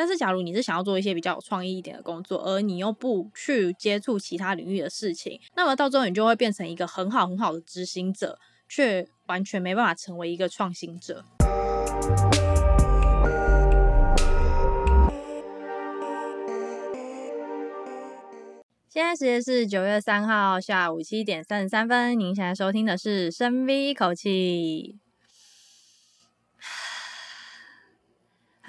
但是，假如你是想要做一些比较有创意一点的工作，而你又不去接触其他领域的事情，那么到最后你就会变成一个很好很好的执行者，却完全没办法成为一个创新者。现在时间是九月三号下午七点三十三分，您现在收听的是深 V 一口气。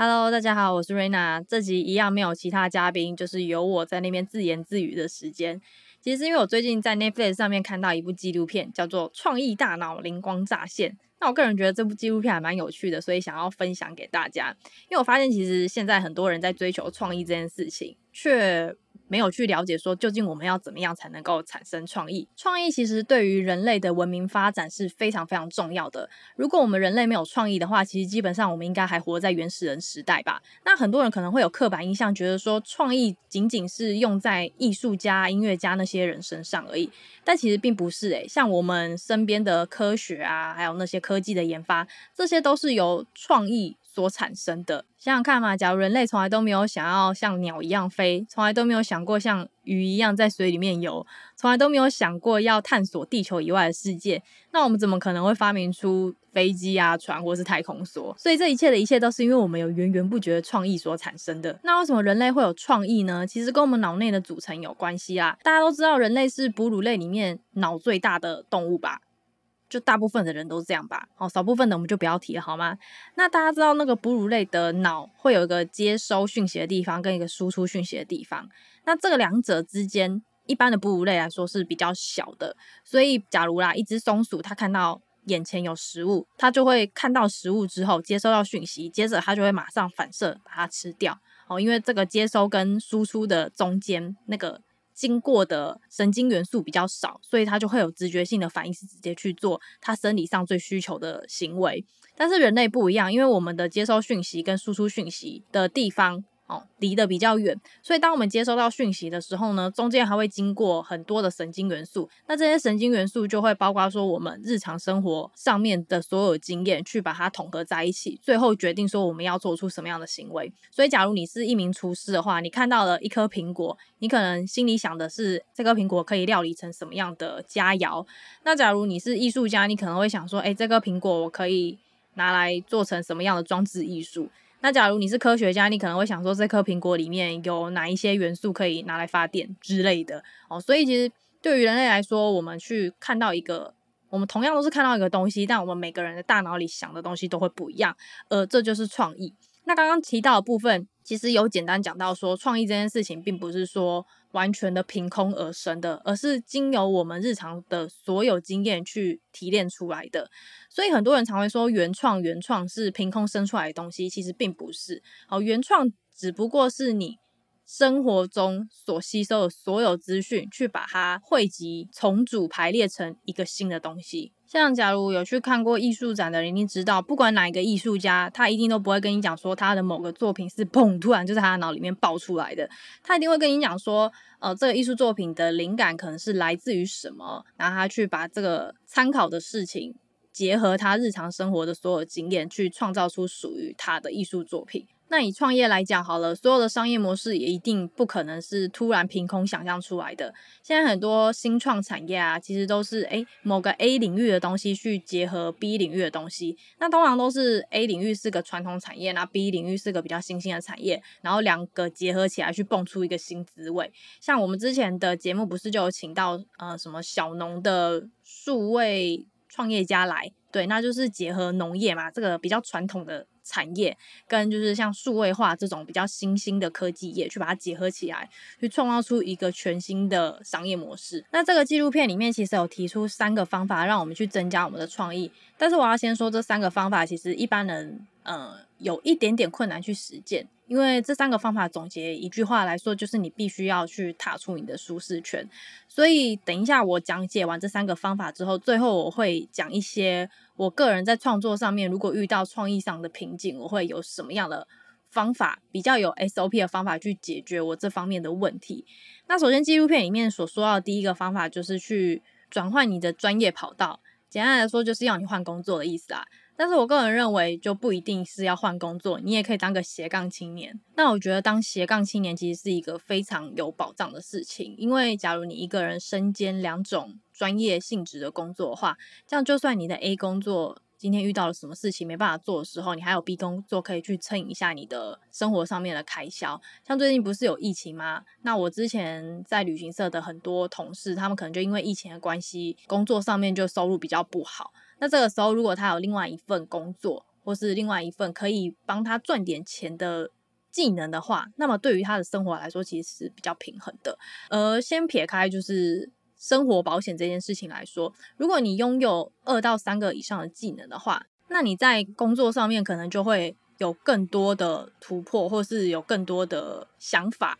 Hello，大家好，我是 Raina。这集一样没有其他嘉宾，就是由我在那边自言自语的时间。其实是因为我最近在 Netflix 上面看到一部纪录片，叫做《创意大脑灵光乍现》。那我个人觉得这部纪录片还蛮有趣的，所以想要分享给大家。因为我发现其实现在很多人在追求创意这件事情，却没有去了解说，究竟我们要怎么样才能够产生创意？创意其实对于人类的文明发展是非常非常重要的。如果我们人类没有创意的话，其实基本上我们应该还活在原始人时代吧？那很多人可能会有刻板印象，觉得说创意仅仅是用在艺术家、音乐家那些人身上而已。但其实并不是诶，像我们身边的科学啊，还有那些科技的研发，这些都是由创意所产生的。想想看嘛，假如人类从来都没有想要像鸟一样飞，从来都没有想过像鱼一样在水里面游，从来都没有想过要探索地球以外的世界，那我们怎么可能会发明出飞机啊、船或是太空梭？所以这一切的一切都是因为我们有源源不绝的创意所产生的。那为什么人类会有创意呢？其实跟我们脑内的组成有关系啦。大家都知道，人类是哺乳类里面脑最大的动物吧？就大部分的人都是这样吧，好，少部分的我们就不要提了，好吗？那大家知道那个哺乳类的脑会有一个接收讯息的地方跟一个输出讯息的地方，那这个两者之间，一般的哺乳类来说是比较小的，所以假如啦，一只松鼠它看到眼前有食物，它就会看到食物之后接收到讯息，接着它就会马上反射把它吃掉，哦，因为这个接收跟输出的中间那个。经过的神经元素比较少，所以它就会有直觉性的反应，是直接去做它生理上最需求的行为。但是人类不一样，因为我们的接收讯息跟输出讯息的地方。离得比较远，所以当我们接收到讯息的时候呢，中间还会经过很多的神经元素。那这些神经元素就会包括说我们日常生活上面的所有经验，去把它统合在一起，最后决定说我们要做出什么样的行为。所以，假如你是一名厨师的话，你看到了一颗苹果，你可能心里想的是这颗苹果可以料理成什么样的佳肴。那假如你是艺术家，你可能会想说，诶，这颗苹果我可以拿来做成什么样的装置艺术？那假如你是科学家，你可能会想说，这颗苹果里面有哪一些元素可以拿来发电之类的哦。所以其实对于人类来说，我们去看到一个，我们同样都是看到一个东西，但我们每个人的大脑里想的东西都会不一样，呃这就是创意。那刚刚提到的部分，其实有简单讲到说，创意这件事情并不是说完全的凭空而生的，而是经由我们日常的所有经验去提炼出来的。所以很多人常会说原创，原创是凭空生出来的东西，其实并不是。好，原创只不过是你生活中所吸收的所有资讯，去把它汇集、重组、排列成一个新的东西。像假如有去看过艺术展的人，一定知道，不管哪一个艺术家，他一定都不会跟你讲说他的某个作品是砰突然就在他脑里面爆出来的，他一定会跟你讲说，呃，这个艺术作品的灵感可能是来自于什么，然后他去把这个参考的事情结合他日常生活的所有经验，去创造出属于他的艺术作品。那以创业来讲好了，所有的商业模式也一定不可能是突然凭空想象出来的。现在很多新创产业啊，其实都是诶某个 A 领域的东西去结合 B 领域的东西。那通常都是 A 领域是个传统产业，那 B 领域是个比较新兴的产业，然后两个结合起来去蹦出一个新滋味。像我们之前的节目不是就有请到呃什么小农的数位创业家来，对，那就是结合农业嘛，这个比较传统的。产业跟就是像数位化这种比较新兴的科技业，去把它结合起来，去创造出一个全新的商业模式。那这个纪录片里面其实有提出三个方法，让我们去增加我们的创意。但是我要先说，这三个方法其实一般人呃有一点点困难去实践。因为这三个方法总结一句话来说，就是你必须要去踏出你的舒适圈。所以等一下我讲解完这三个方法之后，最后我会讲一些我个人在创作上面，如果遇到创意上的瓶颈，我会有什么样的方法，比较有 SOP 的方法去解决我这方面的问题。那首先纪录片里面所说到的第一个方法，就是去转换你的专业跑道。简单来说，就是要你换工作的意思啊。但是我个人认为，就不一定是要换工作，你也可以当个斜杠青年。那我觉得当斜杠青年其实是一个非常有保障的事情，因为假如你一个人身兼两种专业性质的工作的话，这样就算你的 A 工作今天遇到了什么事情没办法做的时候，你还有 B 工作可以去撑一下你的生活上面的开销。像最近不是有疫情吗？那我之前在旅行社的很多同事，他们可能就因为疫情的关系，工作上面就收入比较不好。那这个时候，如果他有另外一份工作，或是另外一份可以帮他赚点钱的技能的话，那么对于他的生活来说，其实是比较平衡的。而先撇开就是生活保险这件事情来说，如果你拥有二到三个以上的技能的话，那你在工作上面可能就会有更多的突破，或是有更多的想法。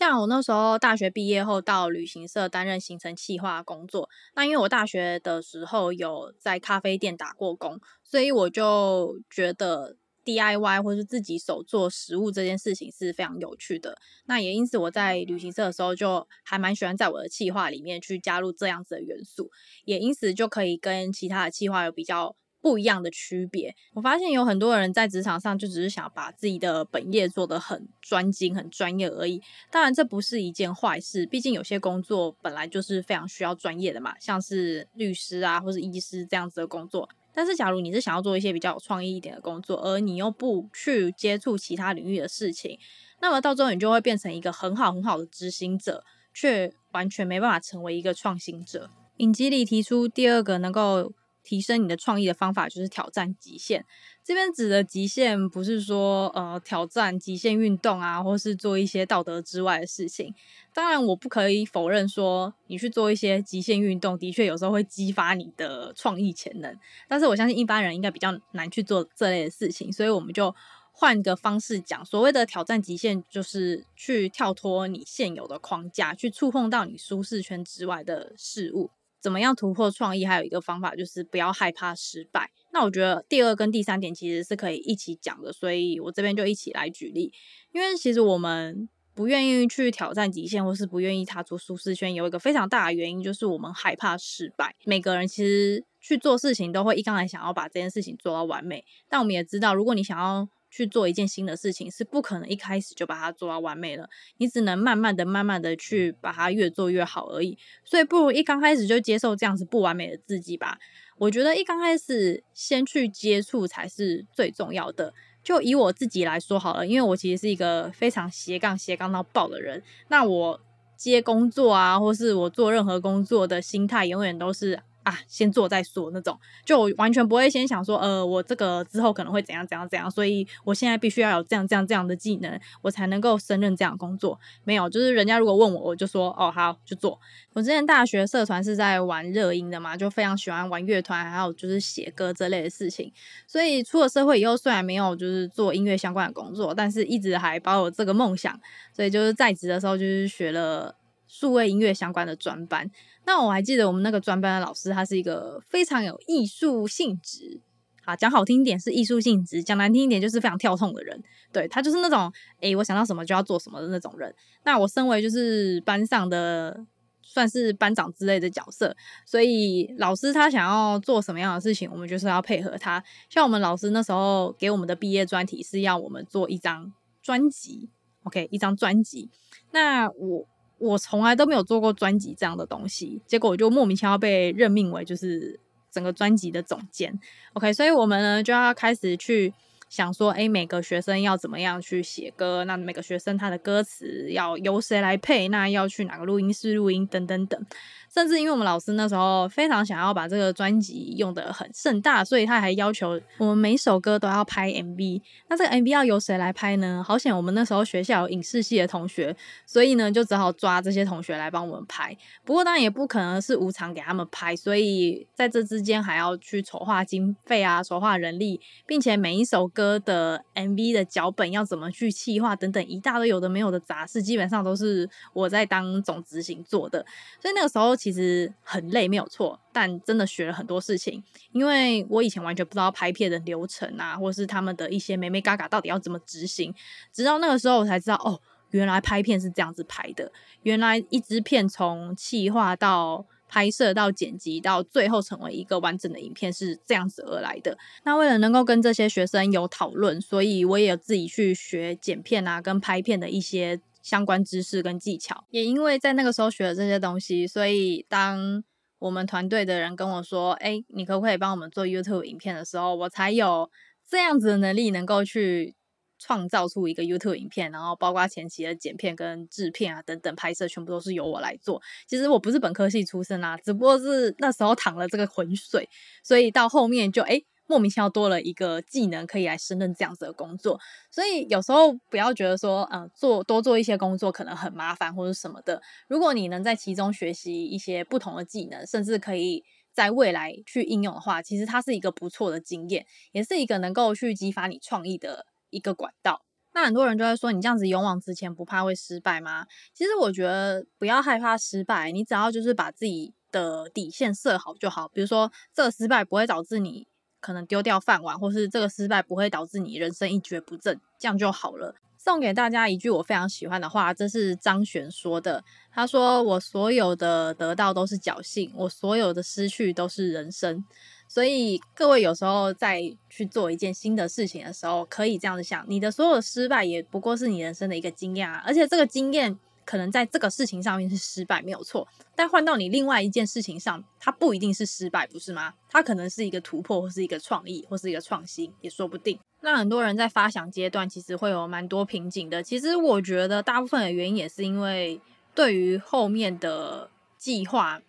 像我那时候大学毕业后到旅行社担任行程企划工作，那因为我大学的时候有在咖啡店打过工，所以我就觉得 DIY 或是自己手做食物这件事情是非常有趣的。那也因此我在旅行社的时候就还蛮喜欢在我的企划里面去加入这样子的元素，也因此就可以跟其他的企划有比较。不一样的区别，我发现有很多人在职场上就只是想把自己的本业做得很专精、很专业而已。当然，这不是一件坏事，毕竟有些工作本来就是非常需要专业的嘛，像是律师啊，或是医师这样子的工作。但是，假如你是想要做一些比较有创意一点的工作，而你又不去接触其他领域的事情，那么到最后你就会变成一个很好很好的执行者，却完全没办法成为一个创新者。影集里提出第二个能够。提升你的创意的方法就是挑战极限。这边指的极限不是说呃挑战极限运动啊，或是做一些道德之外的事情。当然，我不可以否认说你去做一些极限运动，的确有时候会激发你的创意潜能。但是我相信一般人应该比较难去做这类的事情，所以我们就换个方式讲，所谓的挑战极限，就是去跳脱你现有的框架，去触碰到你舒适圈之外的事物。怎么样突破创意？还有一个方法就是不要害怕失败。那我觉得第二跟第三点其实是可以一起讲的，所以我这边就一起来举例。因为其实我们不愿意去挑战极限，或是不愿意踏出舒适圈，有一个非常大的原因就是我们害怕失败。每个人其实去做事情都会一刚才想要把这件事情做到完美，但我们也知道，如果你想要去做一件新的事情，是不可能一开始就把它做到完美了，你只能慢慢的、慢慢的去把它越做越好而已。所以不如一刚开始就接受这样子不完美的自己吧。我觉得一刚开始先去接触才是最重要的。就以我自己来说好了，因为我其实是一个非常斜杠斜杠到爆的人，那我接工作啊，或是我做任何工作的心态，永远都是。啊，先做再说那种，就完全不会先想说，呃，我这个之后可能会怎样怎样怎样，所以我现在必须要有这样这样这样的技能，我才能够胜任这样的工作。没有，就是人家如果问我，我就说，哦，好，就做。我之前大学社团是在玩热音的嘛，就非常喜欢玩乐团，还有就是写歌这类的事情。所以出了社会以后，虽然没有就是做音乐相关的工作，但是一直还保有这个梦想。所以就是在职的时候，就是学了数位音乐相关的专班。那我还记得我们那个专班的老师，他是一个非常有艺术性质，啊，讲好听一点是艺术性质，讲难听一点就是非常跳痛的人。对，他就是那种，诶、我想到什么就要做什么的那种人。那我身为就是班上的算是班长之类的角色，所以老师他想要做什么样的事情，我们就是要配合他。像我们老师那时候给我们的毕业专题是要我们做一张专辑，OK，一张专辑。那我。我从来都没有做过专辑这样的东西，结果我就莫名其妙被任命为就是整个专辑的总监。OK，所以我们呢就要开始去想说，诶，每个学生要怎么样去写歌？那每个学生他的歌词要由谁来配？那要去哪个录音室录音？等等等。甚至因为我们老师那时候非常想要把这个专辑用得很盛大，所以他还要求我们每首歌都要拍 MV。那这个 MV 要由谁来拍呢？好险我们那时候学校有影视系的同学，所以呢就只好抓这些同学来帮我们拍。不过当然也不可能是无偿给他们拍，所以在这之间还要去筹划经费啊，筹划人力，并且每一首歌的 MV 的脚本要怎么去企划等等一大堆有的没有的杂事，基本上都是我在当总执行做的。所以那个时候。其实很累，没有错，但真的学了很多事情。因为我以前完全不知道拍片的流程啊，或是他们的一些美眉嘎嘎到底要怎么执行，直到那个时候我才知道，哦，原来拍片是这样子拍的。原来一支片从企划到拍摄到剪辑到最后成为一个完整的影片是这样子而来的。那为了能够跟这些学生有讨论，所以我也有自己去学剪片啊，跟拍片的一些相关知识跟技巧。也因为在那个时候学了这些东西，所以当我们团队的人跟我说：“哎，你可不可以帮我们做 YouTube 影片的时候，我才有这样子的能力，能够去。”创造出一个 YouTube 影片，然后包括前期的剪片跟制片啊等等拍摄，全部都是由我来做。其实我不是本科系出身啊，只不过是那时候淌了这个浑水，所以到后面就诶莫名其妙多了一个技能可以来胜任这样子的工作。所以有时候不要觉得说，嗯、做多做一些工作可能很麻烦或者什么的。如果你能在其中学习一些不同的技能，甚至可以在未来去应用的话，其实它是一个不错的经验，也是一个能够去激发你创意的。一个管道，那很多人就会说，你这样子勇往直前，不怕会失败吗？其实我觉得不要害怕失败，你只要就是把自己的底线设好就好。比如说，这个失败不会导致你可能丢掉饭碗，或是这个失败不会导致你人生一蹶不振，这样就好了。送给大家一句我非常喜欢的话，这是张悬说的。他说：“我所有的得到都是侥幸，我所有的失去都是人生。”所以各位有时候在去做一件新的事情的时候，可以这样子想：你的所有失败也不过是你人生的一个经验啊，而且这个经验可能在这个事情上面是失败没有错，但换到你另外一件事情上，它不一定是失败，不是吗？它可能是一个突破，或是一个创意，或是一个创新，也说不定。那很多人在发想阶段其实会有蛮多瓶颈的，其实我觉得大部分的原因也是因为对于后面的计划。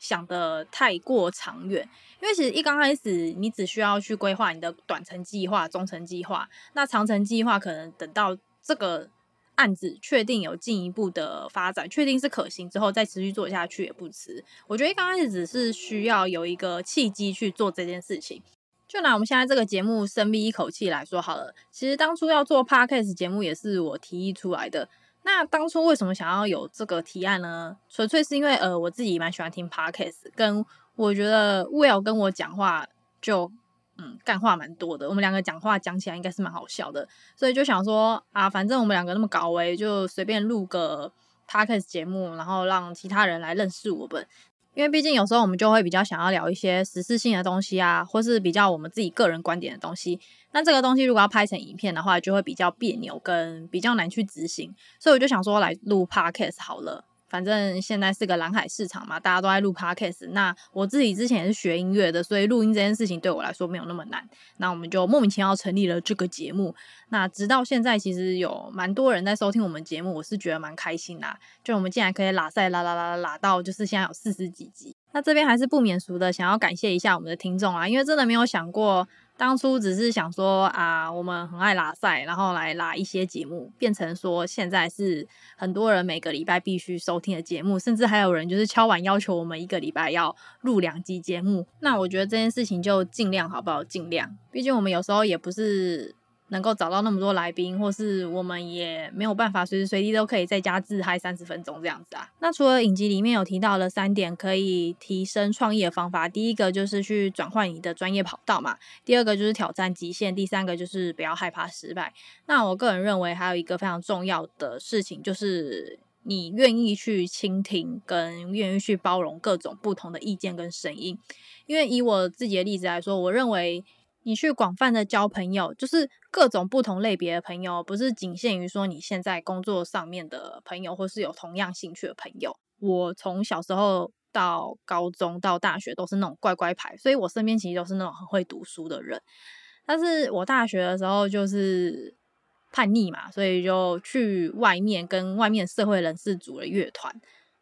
想得太过长远，因为其实一刚开始，你只需要去规划你的短程计划、中程计划，那长程计划可能等到这个案子确定有进一步的发展，确定是可行之后，再持续做下去也不迟。我觉得刚开始只是需要有一个契机去做这件事情。就拿我们现在这个节目深吸一口气来说好了，其实当初要做 Podcast 节目也是我提议出来的。那当初为什么想要有这个提案呢？纯粹是因为呃，我自己蛮喜欢听 podcast，跟我觉得 Will 跟我讲话就嗯干话蛮多的，我们两个讲话讲起来应该是蛮好笑的，所以就想说啊，反正我们两个那么搞维，就随便录个 podcast 节目，然后让其他人来认识我们。因为毕竟有时候我们就会比较想要聊一些时事性的东西啊，或是比较我们自己个人观点的东西。那这个东西如果要拍成影片的话，就会比较别扭，跟比较难去执行。所以我就想说来录 Podcast 好了。反正现在是个蓝海市场嘛，大家都在录 Podcast。那我自己之前也是学音乐的，所以录音这件事情对我来说没有那么难。那我们就莫名其妙成立了这个节目。那直到现在，其实有蛮多人在收听我们节目，我是觉得蛮开心啦。就我们竟然可以拉赛拉拉拉拉拉到，就是现在有四十几集。那这边还是不免俗的，想要感谢一下我们的听众啊，因为真的没有想过。当初只是想说啊，我们很爱拉赛，然后来拉一些节目，变成说现在是很多人每个礼拜必须收听的节目，甚至还有人就是敲完要求我们一个礼拜要录两集节目。那我觉得这件事情就尽量好不好？尽量，毕竟我们有时候也不是。能够找到那么多来宾，或是我们也没有办法随时随地都可以在家自嗨三十分钟这样子啊。那除了影集里面有提到的三点可以提升创意的方法，第一个就是去转换你的专业跑道嘛，第二个就是挑战极限，第三个就是不要害怕失败。那我个人认为还有一个非常重要的事情，就是你愿意去倾听，跟愿意去包容各种不同的意见跟声音。因为以我自己的例子来说，我认为。你去广泛的交朋友，就是各种不同类别的朋友，不是仅限于说你现在工作上面的朋友，或是有同样兴趣的朋友。我从小时候到高中到大学都是那种乖乖牌，所以我身边其实都是那种很会读书的人。但是我大学的时候就是叛逆嘛，所以就去外面跟外面社会人士组了乐团。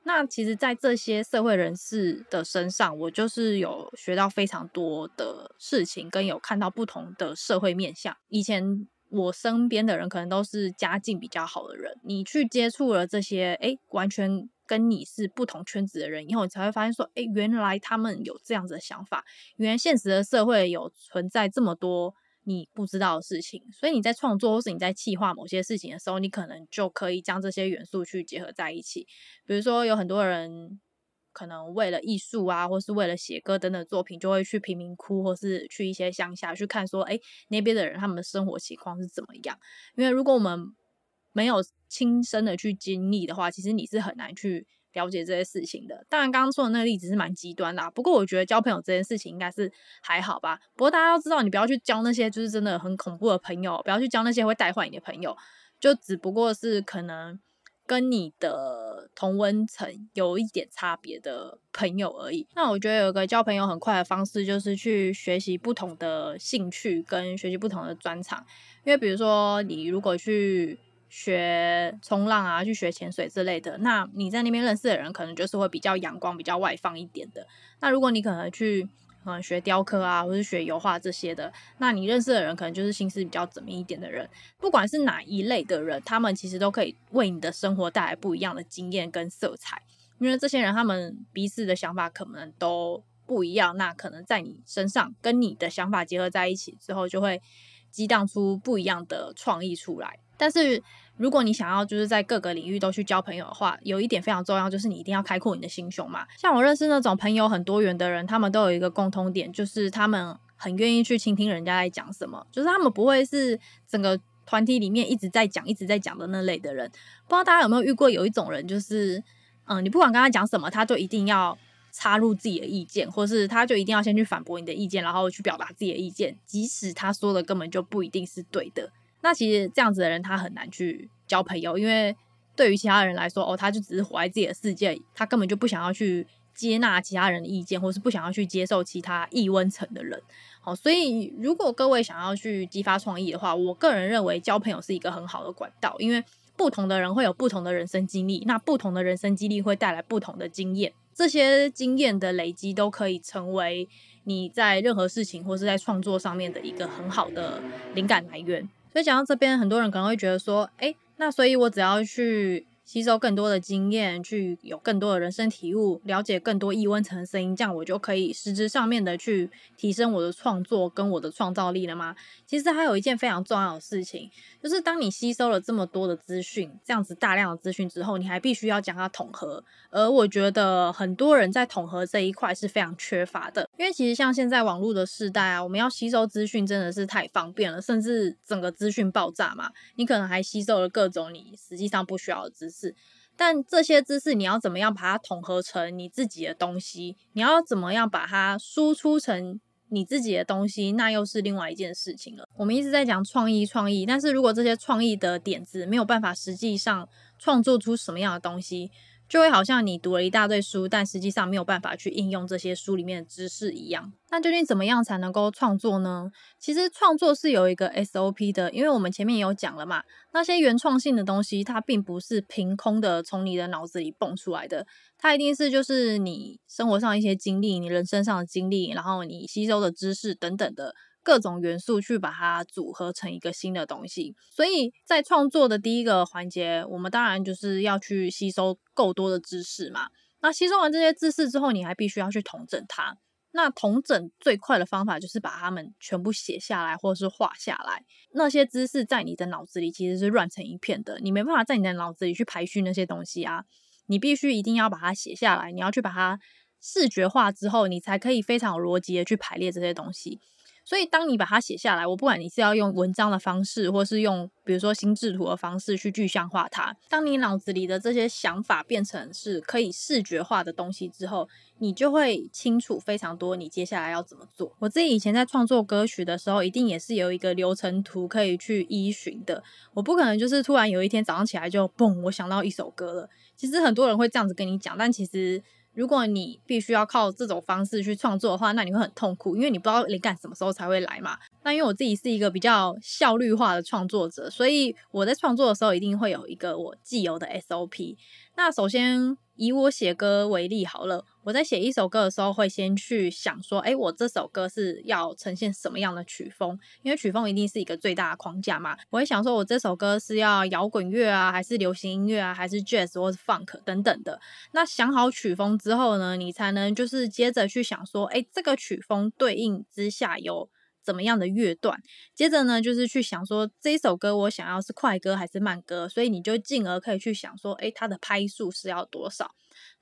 那其实，在这些社会人士的身上，我就是有学到非常多的事情，跟有看到不同的社会面向。以前我身边的人可能都是家境比较好的人，你去接触了这些，诶，完全跟你是不同圈子的人以后，你才会发现说，诶，原来他们有这样子的想法，原来现实的社会有存在这么多。你不知道的事情，所以你在创作或是你在企划某些事情的时候，你可能就可以将这些元素去结合在一起。比如说，有很多人可能为了艺术啊，或是为了写歌等等作品，就会去贫民窟或是去一些乡下去看，说，哎，那边的人他们的生活情况是怎么样？因为如果我们没有亲身的去经历的话，其实你是很难去了解这些事情的。当然，刚刚说的那个例子是蛮极端的，不过我觉得交朋友这件事情应该是还好吧。不过大家要知道，你不要去交那些就是真的很恐怖的朋友，不要去交那些会带坏你的朋友，就只不过是可能。跟你的同温层有一点差别的朋友而已。那我觉得有一个交朋友很快的方式，就是去学习不同的兴趣跟学习不同的专长。因为比如说，你如果去学冲浪啊，去学潜水之类的，那你在那边认识的人可能就是会比较阳光、比较外放一点的。那如果你可能去嗯，学雕刻啊，或是学油画这些的，那你认识的人可能就是心思比较缜密一点的人。不管是哪一类的人，他们其实都可以为你的生活带来不一样的经验跟色彩。因为这些人他们彼此的想法可能都不一样，那可能在你身上跟你的想法结合在一起之后，就会激荡出不一样的创意出来。但是，如果你想要就是在各个领域都去交朋友的话，有一点非常重要，就是你一定要开阔你的心胸嘛。像我认识那种朋友很多元的人，他们都有一个共通点，就是他们很愿意去倾听人家在讲什么，就是他们不会是整个团体里面一直在讲、一直在讲的那类的人。不知道大家有没有遇过有一种人，就是嗯，你不管跟他讲什么，他就一定要插入自己的意见，或是他就一定要先去反驳你的意见，然后去表达自己的意见，即使他说的根本就不一定是对的。那其实这样子的人，他很难去交朋友，因为对于其他人来说，哦，他就只是活在自己的世界，他根本就不想要去接纳其他人的意见，或是不想要去接受其他异温层的人。好，所以如果各位想要去激发创意的话，我个人认为交朋友是一个很好的管道，因为不同的人会有不同的人生经历，那不同的人生经历会带来不同的经验，这些经验的累积都可以成为你在任何事情或是在创作上面的一个很好的灵感来源。所以讲到这边，很多人可能会觉得说，诶，那所以我只要去。吸收更多的经验，去有更多的人生体悟，了解更多异温层的声音，这样我就可以实质上面的去提升我的创作跟我的创造力了吗？其实还有一件非常重要的事情，就是当你吸收了这么多的资讯，这样子大量的资讯之后，你还必须要将它统合。而我觉得很多人在统合这一块是非常缺乏的，因为其实像现在网络的时代啊，我们要吸收资讯真的是太方便了，甚至整个资讯爆炸嘛，你可能还吸收了各种你实际上不需要的知识。是，但这些知识你要怎么样把它统合成你自己的东西？你要怎么样把它输出成你自己的东西？那又是另外一件事情了。我们一直在讲创意，创意，但是如果这些创意的点子没有办法实际上创作出什么样的东西，就会好像你读了一大堆书，但实际上没有办法去应用这些书里面的知识一样。那究竟怎么样才能够创作呢？其实创作是有一个 SOP 的，因为我们前面也有讲了嘛，那些原创性的东西，它并不是凭空的从你的脑子里蹦出来的，它一定是就是你生活上一些经历、你人生上的经历，然后你吸收的知识等等的。各种元素去把它组合成一个新的东西，所以在创作的第一个环节，我们当然就是要去吸收够多的知识嘛。那吸收完这些知识之后，你还必须要去统整它。那统整最快的方法就是把它们全部写下来，或是画下来。那些知识在你的脑子里其实是乱成一片的，你没办法在你的脑子里去排序那些东西啊。你必须一定要把它写下来，你要去把它视觉化之后，你才可以非常有逻辑的去排列这些东西。所以，当你把它写下来，我不管你是要用文章的方式，或是用比如说心智图的方式去具象化它。当你脑子里的这些想法变成是可以视觉化的东西之后，你就会清楚非常多你接下来要怎么做。我自己以前在创作歌曲的时候，一定也是有一个流程图可以去依循的。我不可能就是突然有一天早上起来就嘣，我想到一首歌了。其实很多人会这样子跟你讲，但其实。如果你必须要靠这种方式去创作的话，那你会很痛苦，因为你不知道灵感什么时候才会来嘛。那因为我自己是一个比较效率化的创作者，所以我在创作的时候一定会有一个我既有的 SOP。那首先以我写歌为例好了，我在写一首歌的时候会先去想说，诶，我这首歌是要呈现什么样的曲风？因为曲风一定是一个最大的框架嘛。我会想说，我这首歌是要摇滚乐啊，还是流行音乐啊，还是 jazz 或是 funk 等等的。那想好曲风之后呢，你才能就是接着去想说，诶，这个曲风对应之下有。怎么样的乐段？接着呢，就是去想说这一首歌我想要是快歌还是慢歌，所以你就进而可以去想说，诶，它的拍数是要多少？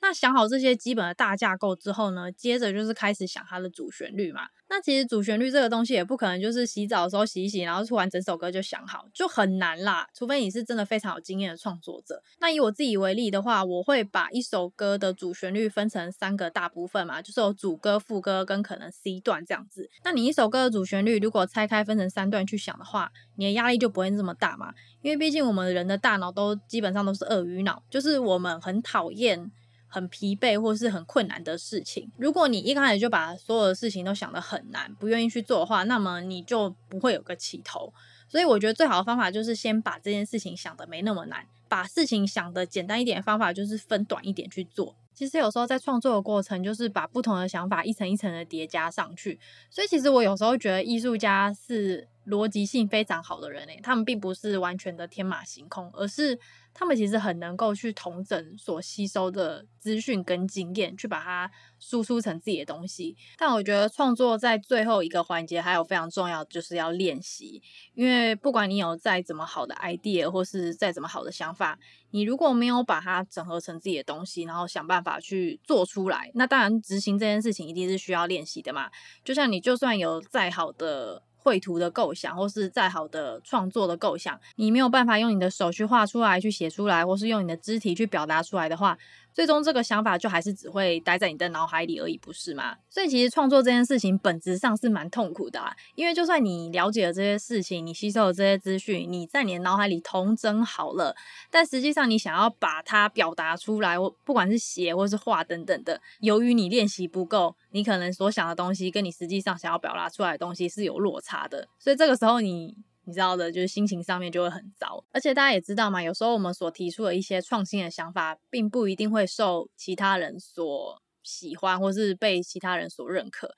那想好这些基本的大架构之后呢，接着就是开始想它的主旋律嘛。那其实主旋律这个东西也不可能就是洗澡的时候洗一洗，然后突然整首歌就想好，就很难啦。除非你是真的非常有经验的创作者。那以我自己为例的话，我会把一首歌的主旋律分成三个大部分嘛，就是有主歌、副歌跟可能 C 段这样子。那你一首歌的主旋律如果拆开分成三段去想的话，你的压力就不会这么大嘛。因为毕竟我们人的大脑都基本上都是鳄鱼脑，就是我们很讨厌。很疲惫或是很困难的事情，如果你一开始就把所有的事情都想得很难，不愿意去做的话，那么你就不会有个起头。所以我觉得最好的方法就是先把这件事情想得没那么难，把事情想得简单一点的方法就是分短一点去做。其实有时候在创作的过程，就是把不同的想法一层一层的叠加上去。所以其实我有时候觉得艺术家是逻辑性非常好的人诶，他们并不是完全的天马行空，而是。他们其实很能够去统整所吸收的资讯跟经验，去把它输出成自己的东西。但我觉得创作在最后一个环节还有非常重要，就是要练习。因为不管你有再怎么好的 idea，或是再怎么好的想法，你如果没有把它整合成自己的东西，然后想办法去做出来，那当然执行这件事情一定是需要练习的嘛。就像你就算有再好的。绘图的构想，或是再好的创作的构想，你没有办法用你的手去画出来、去写出来，或是用你的肢体去表达出来的话，最终这个想法就还是只会待在你的脑海里而已，不是吗？所以其实创作这件事情本质上是蛮痛苦的啊，因为就算你了解了这些事情，你吸收了这些资讯，你在你的脑海里统整好了，但实际上你想要把它表达出来，我不管是写或是画等等的，由于你练习不够，你可能所想的东西跟你实际上想要表达出来的东西是有落差的，所以这个时候你。你知道的，就是心情上面就会很糟，而且大家也知道嘛，有时候我们所提出的一些创新的想法，并不一定会受其他人所喜欢，或是被其他人所认可。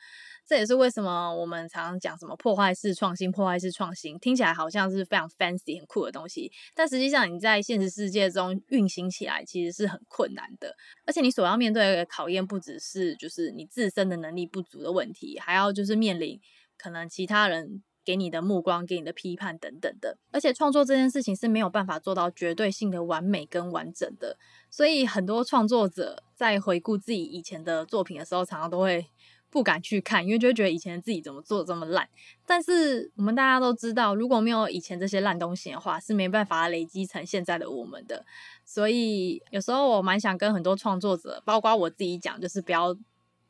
这也是为什么我们常常讲什么破坏式创新、破坏式创新，听起来好像是非常 fancy、很酷的东西，但实际上你在现实世界中运行起来其实是很困难的，而且你所要面对的考验不只是就是你自身的能力不足的问题，还要就是面临可能其他人。给你的目光，给你的批判等等的，而且创作这件事情是没有办法做到绝对性的完美跟完整的，所以很多创作者在回顾自己以前的作品的时候，常常都会不敢去看，因为就会觉得以前自己怎么做这么烂。但是我们大家都知道，如果没有以前这些烂东西的话，是没办法累积成现在的我们的。所以有时候我蛮想跟很多创作者，包括我自己讲，就是不要。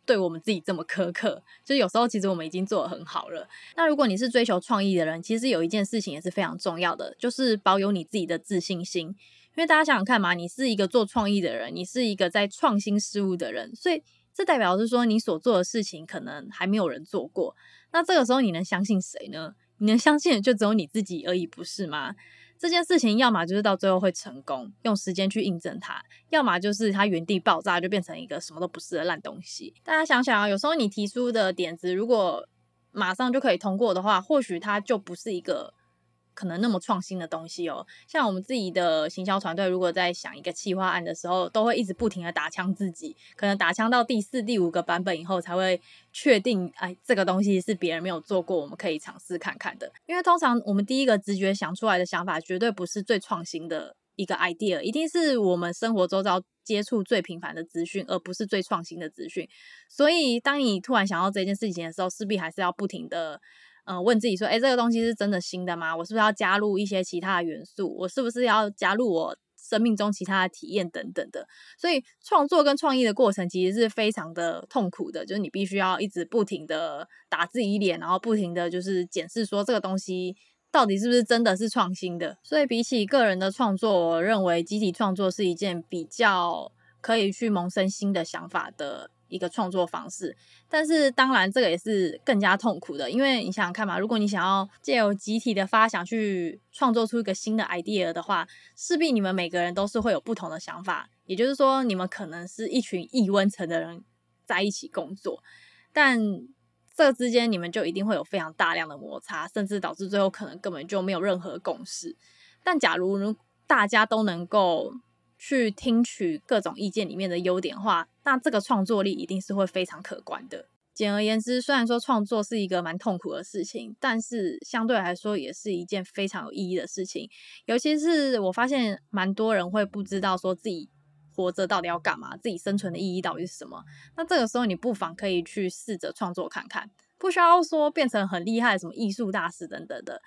对我们自己这么苛刻，就有时候其实我们已经做得很好了。那如果你是追求创意的人，其实有一件事情也是非常重要的，就是保有你自己的自信心。因为大家想想看嘛，你是一个做创意的人，你是一个在创新事物的人，所以这代表是说你所做的事情可能还没有人做过。那这个时候你能相信谁呢？你能相信的就只有你自己而已，不是吗？这件事情要么就是到最后会成功，用时间去印证它；要么就是它原地爆炸，就变成一个什么都不是的烂东西。大家想想啊，有时候你提出的点子，如果马上就可以通过的话，或许它就不是一个。可能那么创新的东西哦，像我们自己的行销团队，如果在想一个企划案的时候，都会一直不停的打枪自己，可能打枪到第四、第五个版本以后，才会确定，哎，这个东西是别人没有做过，我们可以尝试看看的。因为通常我们第一个直觉想出来的想法，绝对不是最创新的一个 idea，一定是我们生活周遭接触最频繁的资讯，而不是最创新的资讯。所以，当你突然想到这件事情的时候，势必还是要不停的。嗯，问自己说，诶，这个东西是真的新的吗？我是不是要加入一些其他的元素？我是不是要加入我生命中其他的体验等等的？所以创作跟创意的过程其实是非常的痛苦的，就是你必须要一直不停的打自己脸，然后不停的就是检视说这个东西到底是不是真的是创新的。所以比起个人的创作，我认为集体创作是一件比较可以去萌生新的想法的。一个创作方式，但是当然这个也是更加痛苦的，因为你想想看嘛，如果你想要借由集体的发想去创作出一个新的 idea 的话，势必你们每个人都是会有不同的想法，也就是说，你们可能是一群异温层的人在一起工作，但这之间你们就一定会有非常大量的摩擦，甚至导致最后可能根本就没有任何共识。但假如如大家都能够去听取各种意见里面的优点话，那这个创作力一定是会非常可观的。简而言之，虽然说创作是一个蛮痛苦的事情，但是相对来说也是一件非常有意义的事情。尤其是我发现蛮多人会不知道说自己活着到底要干嘛，自己生存的意义到底是什么。那这个时候你不妨可以去试着创作看看，不需要说变成很厉害什么艺术大师等等的，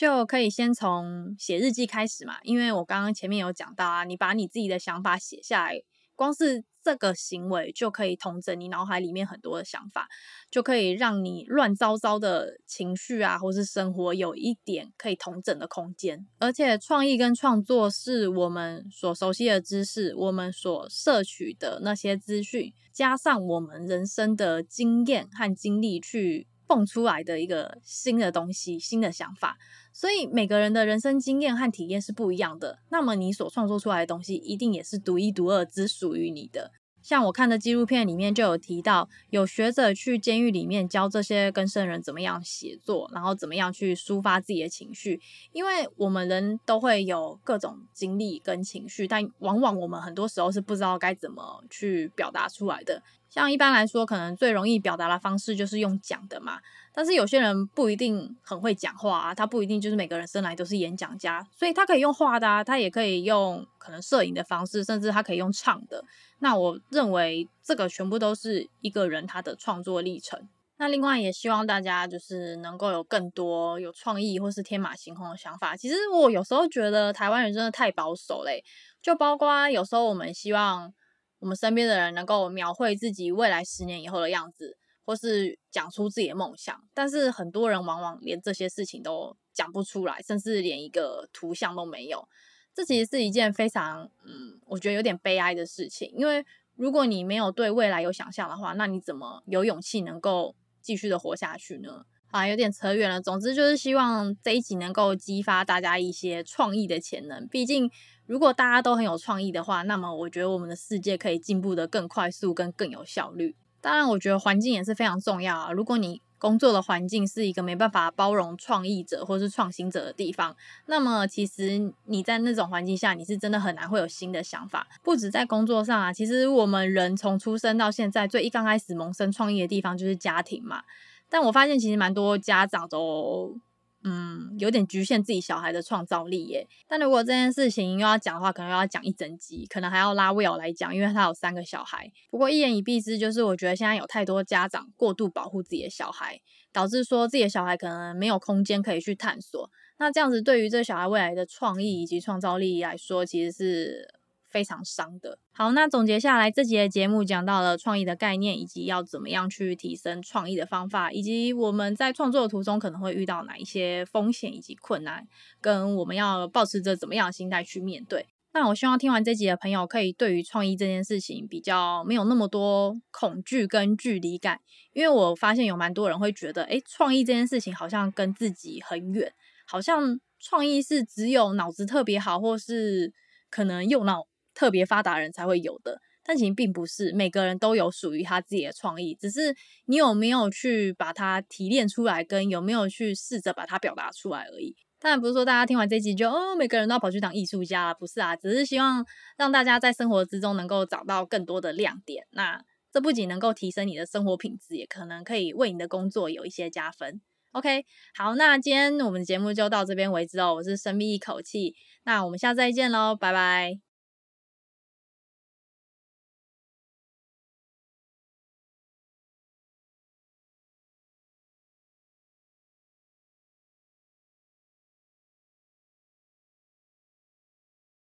就可以先从写日记开始嘛。因为我刚刚前面有讲到啊，你把你自己的想法写下来。光是这个行为就可以统整你脑海里面很多的想法，就可以让你乱糟糟的情绪啊，或是生活有一点可以统整的空间。而且创意跟创作是我们所熟悉的知识，我们所摄取的那些资讯，加上我们人生的经验和经历去。蹦出来的一个新的东西，新的想法，所以每个人的人生经验和体验是不一样的。那么你所创作出来的东西，一定也是独一无二，只属于你的。像我看的纪录片里面就有提到，有学者去监狱里面教这些更生人怎么样写作，然后怎么样去抒发自己的情绪。因为我们人都会有各种经历跟情绪，但往往我们很多时候是不知道该怎么去表达出来的。像一般来说，可能最容易表达的方式就是用讲的嘛。但是有些人不一定很会讲话啊，他不一定就是每个人生来都是演讲家，所以他可以用画的啊，他也可以用可能摄影的方式，甚至他可以用唱的。那我认为这个全部都是一个人他的创作历程。那另外也希望大家就是能够有更多有创意或是天马行空的想法。其实我有时候觉得台湾人真的太保守嘞，就包括有时候我们希望。我们身边的人能够描绘自己未来十年以后的样子，或是讲出自己的梦想，但是很多人往往连这些事情都讲不出来，甚至连一个图像都没有。这其实是一件非常，嗯，我觉得有点悲哀的事情。因为如果你没有对未来有想象的话，那你怎么有勇气能够继续的活下去呢？啊，有点扯远了。总之就是希望这一集能够激发大家一些创意的潜能。毕竟，如果大家都很有创意的话，那么我觉得我们的世界可以进步得更快速、跟更有效率。当然，我觉得环境也是非常重要啊。如果你工作的环境是一个没办法包容创意者或是创新者的地方，那么其实你在那种环境下，你是真的很难会有新的想法。不止在工作上啊，其实我们人从出生到现在，最一刚开始萌生创意的地方就是家庭嘛。但我发现其实蛮多家长都，嗯，有点局限自己小孩的创造力耶。但如果这件事情又要讲的话，可能又要讲一整集，可能还要拉 Will 来讲，因为他有三个小孩。不过一言以蔽之，就是我觉得现在有太多家长过度保护自己的小孩，导致说自己的小孩可能没有空间可以去探索。那这样子对于这小孩未来的创意以及创造力来说，其实是。非常伤的。好，那总结下来，这集的节目讲到了创意的概念，以及要怎么样去提升创意的方法，以及我们在创作的途中可能会遇到哪一些风险以及困难，跟我们要保持着怎么样的心态去面对。那我希望听完这集的朋友，可以对于创意这件事情比较没有那么多恐惧跟距离感，因为我发现有蛮多人会觉得，诶，创意这件事情好像跟自己很远，好像创意是只有脑子特别好，或是可能右脑。特别发达人才会有的，但其实并不是每个人都有属于他自己的创意，只是你有没有去把它提炼出来，跟有没有去试着把它表达出来而已。当然不是说大家听完这集就哦，每个人都要跑去当艺术家了，不是啊，只是希望让大家在生活之中能够找到更多的亮点。那这不仅能够提升你的生活品质，也可能可以为你的工作有一些加分。OK，好，那今天我们的节目就到这边为止哦。我是深吸一口气，那我们下次再见喽，拜拜。